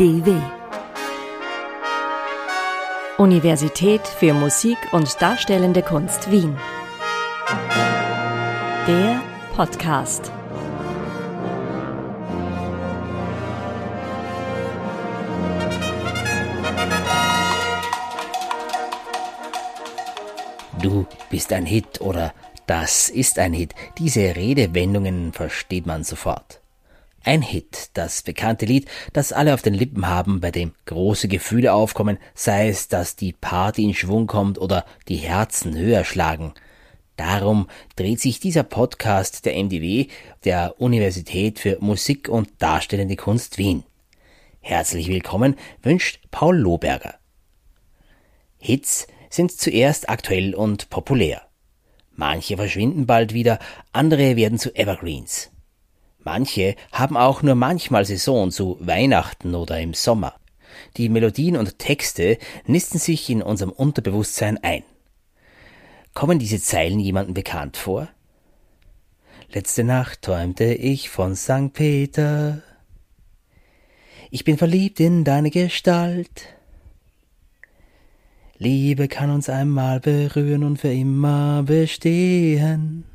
UDW. Universität für Musik und Darstellende Kunst Wien. Der Podcast. Du bist ein Hit oder das ist ein Hit. Diese Redewendungen versteht man sofort. Ein Hit, das bekannte Lied, das alle auf den Lippen haben, bei dem große Gefühle aufkommen, sei es, dass die Party in Schwung kommt oder die Herzen höher schlagen. Darum dreht sich dieser Podcast der MDW, der Universität für Musik und Darstellende Kunst Wien. Herzlich willkommen wünscht Paul Lohberger. Hits sind zuerst aktuell und populär. Manche verschwinden bald wieder, andere werden zu Evergreens. Manche haben auch nur manchmal Saison zu Weihnachten oder im Sommer. Die Melodien und Texte nisten sich in unserem Unterbewusstsein ein. Kommen diese Zeilen jemandem bekannt vor? Letzte Nacht träumte ich von St. Peter. Ich bin verliebt in deine Gestalt. Liebe kann uns einmal berühren und für immer bestehen.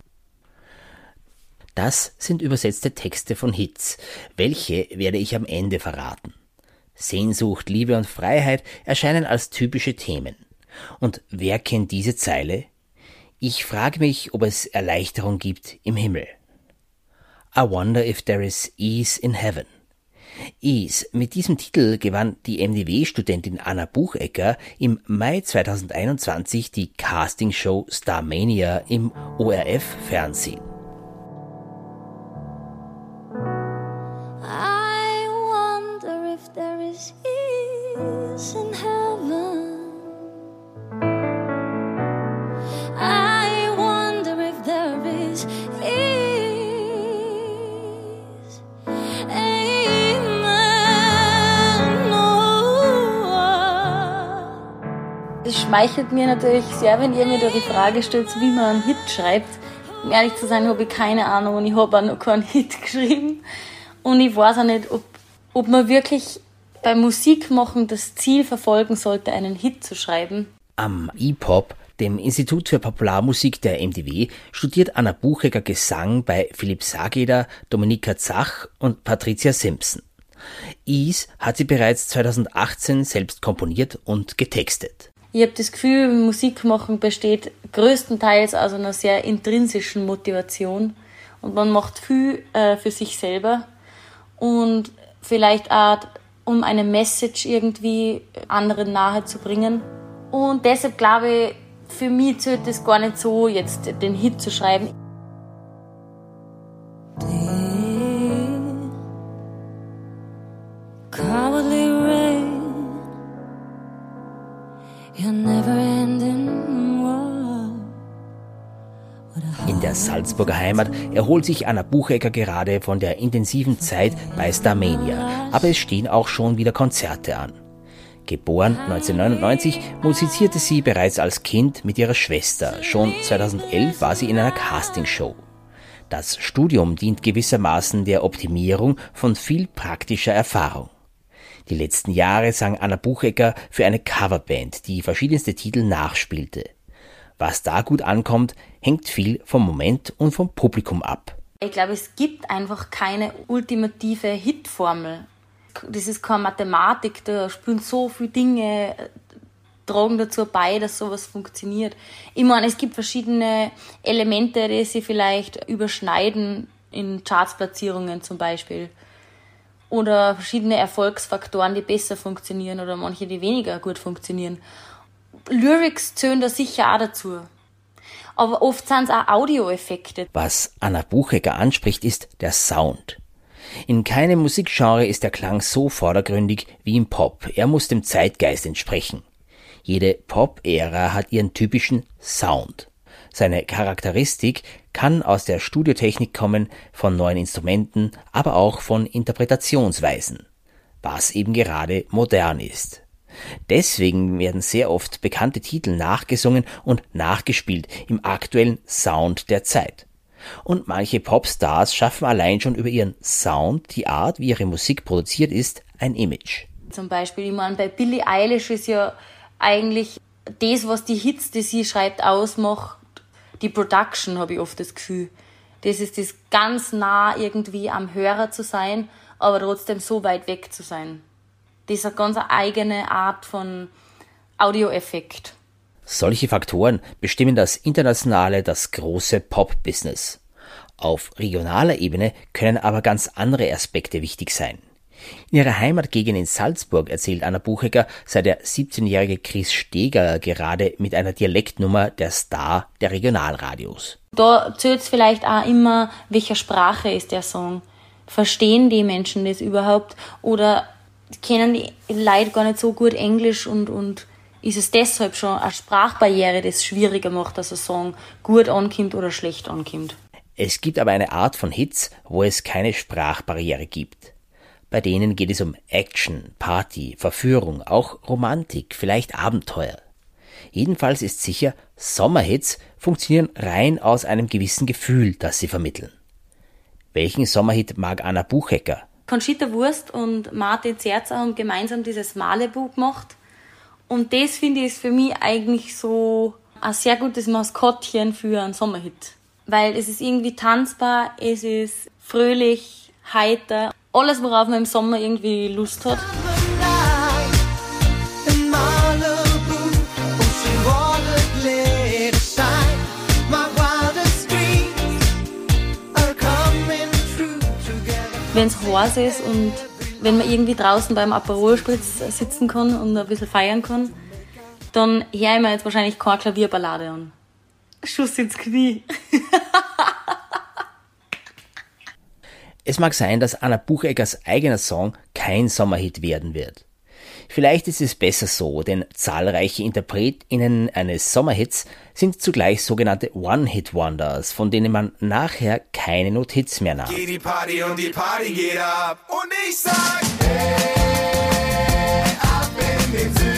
Das sind übersetzte Texte von Hits. Welche werde ich am Ende verraten. Sehnsucht, Liebe und Freiheit erscheinen als typische Themen. Und wer kennt diese Zeile? Ich frage mich, ob es Erleichterung gibt im Himmel. I wonder if there is ease in heaven. Ease. Mit diesem Titel gewann die MDW-Studentin Anna Buchecker im Mai 2021 die Castingshow Starmania im ORF-Fernsehen. Schmeichelt mir natürlich sehr, wenn ihr mir da die Frage stellt, wie man einen Hit schreibt. Um ehrlich zu sein, habe ich keine Ahnung und ich habe auch noch keinen Hit geschrieben. Und ich weiß auch nicht, ob, ob man wirklich beim Musikmachen das Ziel verfolgen sollte, einen Hit zu schreiben. Am E-Pop, dem Institut für Popularmusik der MDW, studiert Anna Buchecker Gesang bei Philipp Sageder, Dominika Zach und Patricia Simpson. Is hat sie bereits 2018 selbst komponiert und getextet. Ich habe das Gefühl, Musik machen besteht größtenteils aus einer sehr intrinsischen Motivation und man macht viel äh, für sich selber und vielleicht auch, um eine Message irgendwie anderen nahe zu bringen. Und deshalb glaube ich, für mich zählt es gar nicht so, jetzt den Hit zu schreiben. Salzburger Heimat erholt sich Anna Buchecker gerade von der intensiven Zeit bei Starmania, aber es stehen auch schon wieder Konzerte an. Geboren 1999 musizierte sie bereits als Kind mit ihrer Schwester. Schon 2011 war sie in einer Castingshow. Das Studium dient gewissermaßen der Optimierung von viel praktischer Erfahrung. Die letzten Jahre sang Anna Buchecker für eine Coverband, die verschiedenste Titel nachspielte. Was da gut ankommt, hängt viel vom Moment und vom Publikum ab. Ich glaube, es gibt einfach keine ultimative Hitformel. Das ist keine Mathematik, da spielen so viele Dinge, tragen dazu bei, dass sowas funktioniert. Ich meine, es gibt verschiedene Elemente, die sich vielleicht überschneiden in Chartsplatzierungen zum Beispiel. Oder verschiedene Erfolgsfaktoren, die besser funktionieren oder manche, die weniger gut funktionieren. Lyrics zählen da sicher auch dazu. Aber oft sind es auch Audioeffekte. Was Anna Buchecker anspricht, ist der Sound. In keinem Musikgenre ist der Klang so vordergründig wie im Pop. Er muss dem Zeitgeist entsprechen. Jede Pop-Ära hat ihren typischen Sound. Seine Charakteristik kann aus der Studiotechnik kommen, von neuen Instrumenten, aber auch von Interpretationsweisen, was eben gerade modern ist. Deswegen werden sehr oft bekannte Titel nachgesungen und nachgespielt im aktuellen Sound der Zeit. Und manche Popstars schaffen allein schon über ihren Sound, die Art, wie ihre Musik produziert ist, ein Image. zum Beispiel. Ich meine, bei Billie Eilish ist ja eigentlich das, was die Hits, die sie schreibt, ausmacht, die Production, habe ich oft das Gefühl. Das ist das ganz nah irgendwie am Hörer zu sein, aber trotzdem so weit weg zu sein. Eine ganz eigene Art von Audioeffekt. Solche Faktoren bestimmen das internationale, das große Pop-Business. Auf regionaler Ebene können aber ganz andere Aspekte wichtig sein. In ihrer Heimatgegend in Salzburg erzählt Anna Buchecker, sei der 17-jährige Chris Steger gerade mit einer Dialektnummer der Star der Regionalradios. Da zählt es vielleicht auch immer, welcher Sprache ist der Song. Verstehen die Menschen das überhaupt? Oder kennen die Leute gar nicht so gut Englisch und, und ist es deshalb schon eine Sprachbarriere, das schwieriger macht, dass ein Song gut ankommt oder schlecht ankommt? Es gibt aber eine Art von Hits, wo es keine Sprachbarriere gibt. Bei denen geht es um Action, Party, Verführung, auch Romantik, vielleicht Abenteuer. Jedenfalls ist sicher, Sommerhits funktionieren rein aus einem gewissen Gefühl, das sie vermitteln. Welchen Sommerhit mag Anna Buchecker? Conchita Wurst und Martin Zerzer haben gemeinsam dieses Malebuch gemacht. Und das finde ich ist für mich eigentlich so ein sehr gutes Maskottchen für einen Sommerhit. Weil es ist irgendwie tanzbar, es ist fröhlich, heiter alles, worauf man im Sommer irgendwie Lust hat. Wenn es heiß ist und wenn man irgendwie draußen beim Aperolspritz sitzen kann und ein bisschen feiern kann, dann höre ich mir jetzt wahrscheinlich keine Klavierballade an. Schuss ins Knie. Es mag sein, dass Anna Bucheggers eigener Song kein Sommerhit werden wird. Vielleicht ist es besser so, denn zahlreiche InterpretInnen eines Sommerhits sind zugleich sogenannte One-Hit-Wonders, von denen man nachher keine Notiz mehr nahm. Geht die Party und die Party geht ab und ich sag, hey, ab in den Süden.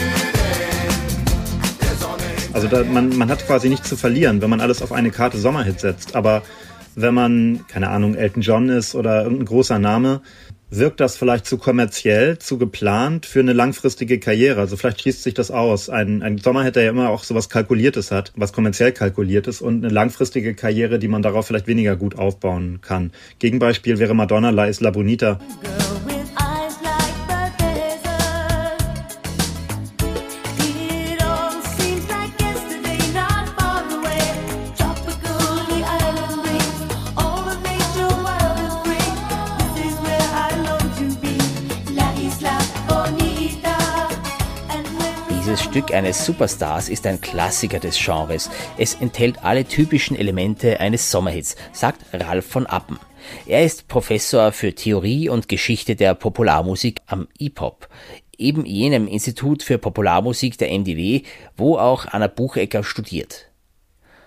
Also da, man, man hat quasi nichts zu verlieren, wenn man alles auf eine Karte Sommerhit setzt, aber wenn man, keine Ahnung, Elton John ist oder irgendein großer Name, wirkt das vielleicht zu kommerziell, zu geplant für eine langfristige Karriere. Also vielleicht schließt sich das aus. Ein, ein Sommer der ja immer auch sowas Kalkuliertes hat, was kommerziell kalkuliert ist und eine langfristige Karriere, die man darauf vielleicht weniger gut aufbauen kann. Gegenbeispiel wäre Madonna La Isla Bonita. Stück eines Superstars ist ein Klassiker des Genres. Es enthält alle typischen Elemente eines Sommerhits, sagt Ralf von Appen. Er ist Professor für Theorie und Geschichte der Popularmusik am IPOP, eben jenem Institut für Popularmusik der MDW, wo auch Anna Buchecker studiert.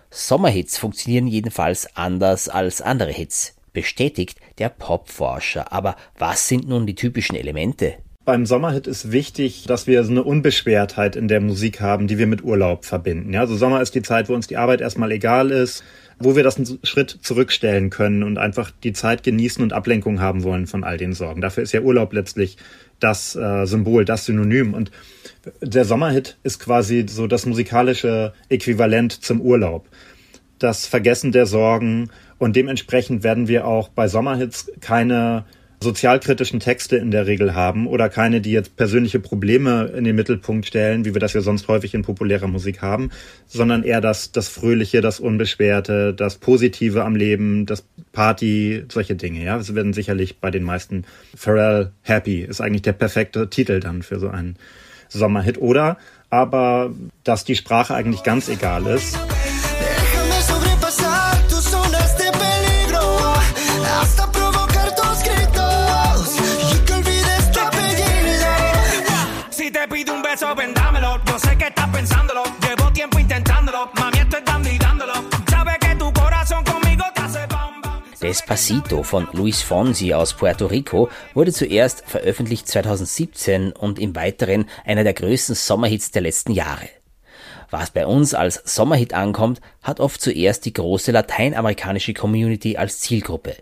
Sommerhits funktionieren jedenfalls anders als andere Hits, bestätigt der Popforscher. Aber was sind nun die typischen Elemente? Beim Sommerhit ist wichtig, dass wir so eine Unbeschwertheit in der Musik haben, die wir mit Urlaub verbinden. Ja, also Sommer ist die Zeit, wo uns die Arbeit erstmal egal ist, wo wir das einen Schritt zurückstellen können und einfach die Zeit genießen und Ablenkung haben wollen von all den Sorgen. Dafür ist ja Urlaub letztlich das äh, Symbol, das Synonym. Und der Sommerhit ist quasi so das musikalische Äquivalent zum Urlaub. Das Vergessen der Sorgen und dementsprechend werden wir auch bei Sommerhits keine sozialkritischen Texte in der Regel haben oder keine, die jetzt persönliche Probleme in den Mittelpunkt stellen, wie wir das ja sonst häufig in populärer Musik haben, sondern eher das, das Fröhliche, das Unbeschwerte, das Positive am Leben, das Party, solche Dinge. Ja, es werden sicherlich bei den meisten Pharrell Happy ist eigentlich der perfekte Titel dann für so einen Sommerhit oder aber dass die Sprache eigentlich ganz egal ist. Despacito von Luis Fonsi aus Puerto Rico wurde zuerst veröffentlicht 2017 und im Weiteren einer der größten Sommerhits der letzten Jahre. Was bei uns als Sommerhit ankommt, hat oft zuerst die große lateinamerikanische Community als Zielgruppe.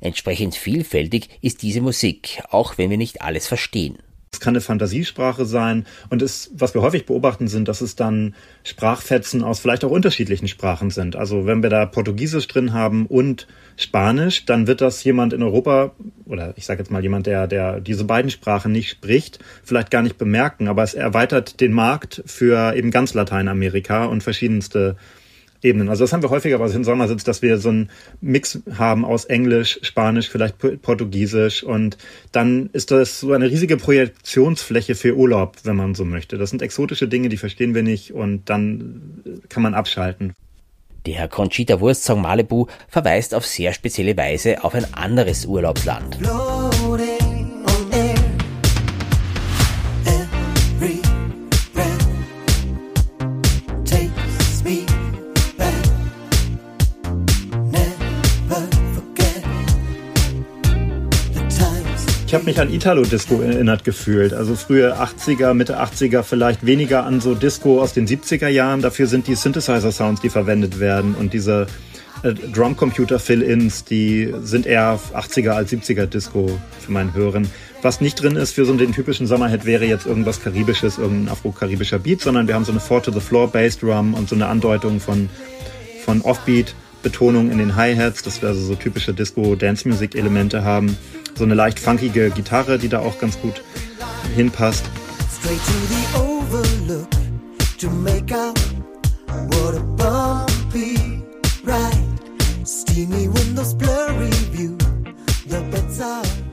Entsprechend vielfältig ist diese Musik, auch wenn wir nicht alles verstehen. Es kann eine Fantasiesprache sein. Und es, was wir häufig beobachten, sind, dass es dann Sprachfetzen aus vielleicht auch unterschiedlichen Sprachen sind. Also wenn wir da Portugiesisch drin haben und Spanisch, dann wird das jemand in Europa, oder ich sage jetzt mal jemand, der, der diese beiden Sprachen nicht spricht, vielleicht gar nicht bemerken. Aber es erweitert den Markt für eben ganz Lateinamerika und verschiedenste Ebenen. Also das haben wir häufiger bei im Sommersitz, dass wir so einen Mix haben aus Englisch, Spanisch, vielleicht Portugiesisch und dann ist das so eine riesige Projektionsfläche für Urlaub, wenn man so möchte. Das sind exotische Dinge, die verstehen wir nicht und dann kann man abschalten. Der Conchita Wurst Song Malibu verweist auf sehr spezielle Weise auf ein anderes Urlaubsland. Floating. Ich habe mich an Italo-Disco erinnert gefühlt. Also frühe 80er, Mitte 80er, vielleicht weniger an so Disco aus den 70er Jahren. Dafür sind die Synthesizer-Sounds, die verwendet werden und diese äh, Drumcomputer-Fill-Ins, die sind eher 80er als 70er Disco für meinen Hören. Was nicht drin ist für so den typischen Sommerhit wäre jetzt irgendwas Karibisches, irgendein afro-karibischer Beat, sondern wir haben so eine Four-to-the-Floor-Bass-Drum und so eine Andeutung von, von Offbeat. Betonung in den Hi-Hats, dass wir also so typische Disco-Dance-Music-Elemente haben so eine leicht funkige Gitarre, die da auch ganz gut hinpasst. Out. Steamy windows, blurry view, the beds are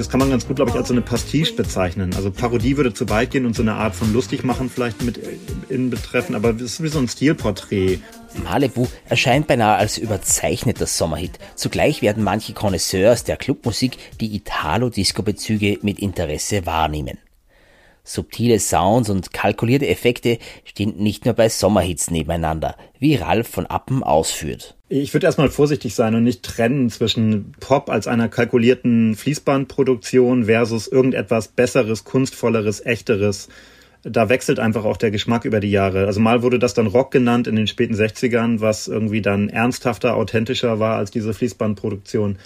das kann man ganz gut, glaube ich, als so eine Pastiche bezeichnen. Also Parodie würde zu weit gehen und so eine Art von lustig machen vielleicht mit in betreffen, aber es ist wie so ein Stilporträt. Malibu erscheint beinahe als überzeichneter Sommerhit. Zugleich werden manche Connoisseurs der Clubmusik die Italo-Disco-Bezüge mit Interesse wahrnehmen. Subtile Sounds und kalkulierte Effekte stehen nicht nur bei Sommerhits nebeneinander, wie Ralf von Appen ausführt. Ich würde erstmal vorsichtig sein und nicht trennen zwischen Pop als einer kalkulierten Fließbandproduktion versus irgendetwas Besseres, Kunstvolleres, Echteres. Da wechselt einfach auch der Geschmack über die Jahre. Also mal wurde das dann Rock genannt in den späten 60ern, was irgendwie dann ernsthafter, authentischer war als diese Fließbandproduktion.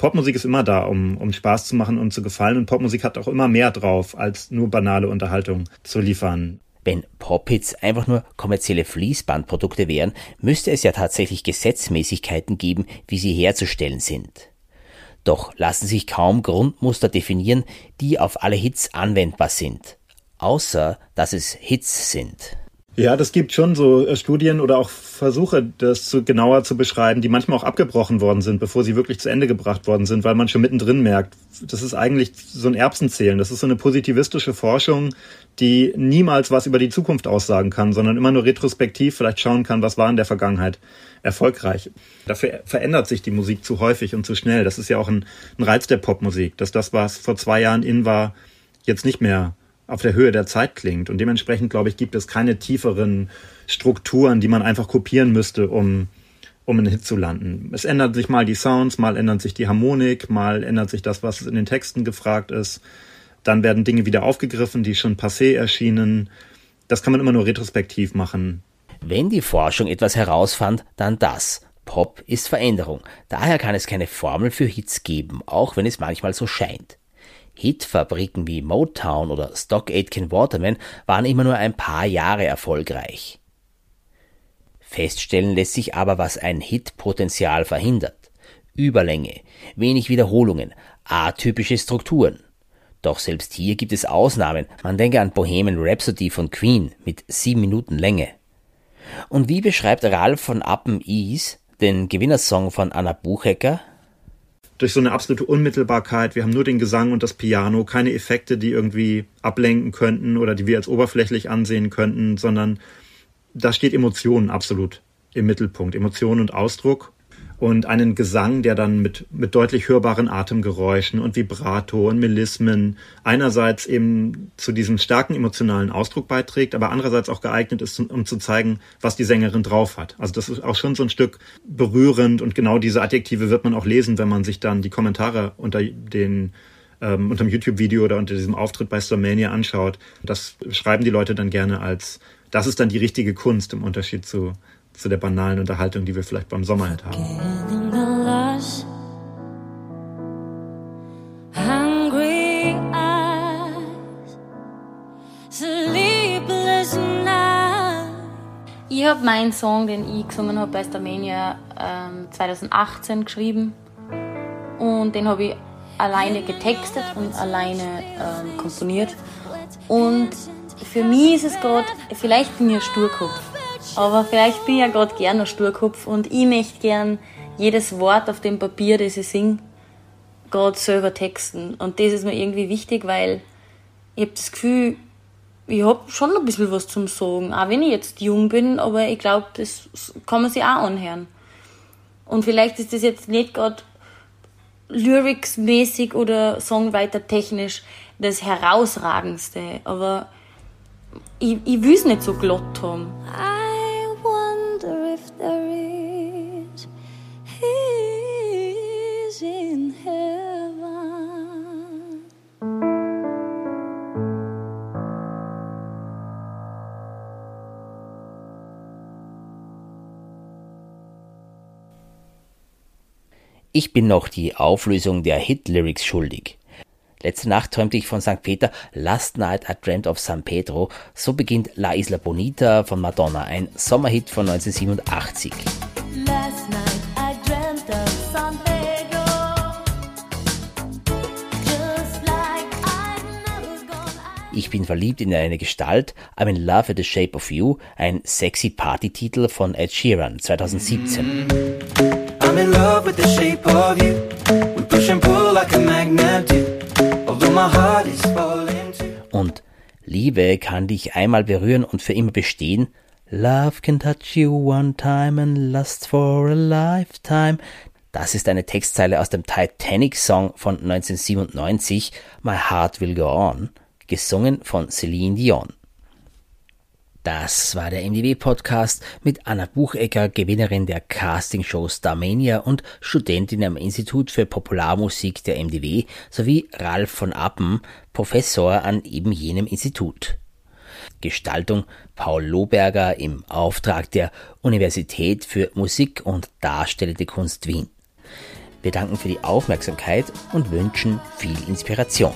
Popmusik ist immer da, um, um Spaß zu machen und zu gefallen. Und Popmusik hat auch immer mehr drauf, als nur banale Unterhaltung zu liefern. Wenn Pop-Hits einfach nur kommerzielle Fließbandprodukte wären, müsste es ja tatsächlich Gesetzmäßigkeiten geben, wie sie herzustellen sind. Doch lassen sich kaum Grundmuster definieren, die auf alle Hits anwendbar sind, außer dass es Hits sind. Ja, das gibt schon so äh, Studien oder auch Versuche, das zu, genauer zu beschreiben, die manchmal auch abgebrochen worden sind, bevor sie wirklich zu Ende gebracht worden sind, weil man schon mittendrin merkt, das ist eigentlich so ein Erbsenzählen. Das ist so eine positivistische Forschung, die niemals was über die Zukunft aussagen kann, sondern immer nur retrospektiv vielleicht schauen kann, was war in der Vergangenheit erfolgreich. Dafür verändert sich die Musik zu häufig und zu schnell. Das ist ja auch ein, ein Reiz der Popmusik, dass das, was vor zwei Jahren in war, jetzt nicht mehr auf der Höhe der Zeit klingt. Und dementsprechend, glaube ich, gibt es keine tieferen Strukturen, die man einfach kopieren müsste, um, um einen Hit zu landen. Es ändern sich mal die Sounds, mal ändert sich die Harmonik, mal ändert sich das, was in den Texten gefragt ist. Dann werden Dinge wieder aufgegriffen, die schon passé erschienen. Das kann man immer nur retrospektiv machen. Wenn die Forschung etwas herausfand, dann das. Pop ist Veränderung. Daher kann es keine Formel für Hits geben, auch wenn es manchmal so scheint. Hitfabriken wie Motown oder Stock Aitken Waterman waren immer nur ein paar Jahre erfolgreich. Feststellen lässt sich aber, was ein Hitpotenzial verhindert. Überlänge, wenig Wiederholungen, atypische Strukturen. Doch selbst hier gibt es Ausnahmen. Man denke an Bohemian Rhapsody von Queen mit sieben Minuten Länge. Und wie beschreibt Ralf von Appen Ease den Gewinnersong von Anna Buchecker? Durch so eine absolute Unmittelbarkeit. Wir haben nur den Gesang und das Piano, keine Effekte, die irgendwie ablenken könnten oder die wir als oberflächlich ansehen könnten, sondern da steht Emotion absolut im Mittelpunkt. Emotion und Ausdruck und einen Gesang, der dann mit, mit deutlich hörbaren Atemgeräuschen und Vibrato und Melismen einerseits eben zu diesem starken emotionalen Ausdruck beiträgt, aber andererseits auch geeignet ist, um zu zeigen, was die Sängerin drauf hat. Also das ist auch schon so ein Stück berührend und genau diese Adjektive wird man auch lesen, wenn man sich dann die Kommentare unter den ähm, unter dem YouTube-Video oder unter diesem Auftritt bei Starmania anschaut. Das schreiben die Leute dann gerne als, das ist dann die richtige Kunst im Unterschied zu zu der banalen Unterhaltung, die wir vielleicht beim Sommer halt haben. Ich habe meinen Song, den ich gesungen habe bei Starmania, ähm, 2018 geschrieben. Und den habe ich alleine getextet und alleine ähm, komponiert. Und für mich ist es gerade, vielleicht bin ich ein Sturkopf aber vielleicht bin ich ja gerade gerne ein Sturkopf und ich möchte gern jedes Wort auf dem Papier, das ich singe, gerade selber texten. Und das ist mir irgendwie wichtig, weil ich habe das Gefühl, ich habe schon ein bisschen was zum Sagen, auch wenn ich jetzt jung bin, aber ich glaube, das kann man sich auch anhören. Und vielleicht ist das jetzt nicht gerade lyrics-mäßig oder Songwriter-technisch das herausragendste, aber ich, ich will es nicht so glatt haben. Ich bin noch die Auflösung der Hit-Lyrics schuldig. Letzte Nacht träumte ich von St. Peter, Last Night I Dreamt of San Pedro. So beginnt La Isla Bonita von Madonna, ein Sommerhit von 1987. Ich bin verliebt in eine Gestalt, I'm in love with the shape of you, ein sexy Party-Titel von Ed Sheeran 2017. I'm in love with the shape of you. We push and pull like a magnet do. Although my heart is falling too. Und Liebe kann dich einmal berühren und für immer bestehen. Love can touch you one time and last for a lifetime. Das ist eine Textzeile aus dem Titanic-Song von 1997, My Heart Will Go On, gesungen von Celine Dion. Das war der MDW-Podcast mit Anna Buchecker, Gewinnerin der Castingshow Starmania und Studentin am Institut für Popularmusik der MDW, sowie Ralf von Appen, Professor an eben jenem Institut. Gestaltung Paul Lohberger im Auftrag der Universität für Musik und Darstellende Kunst Wien. Wir danken für die Aufmerksamkeit und wünschen viel Inspiration.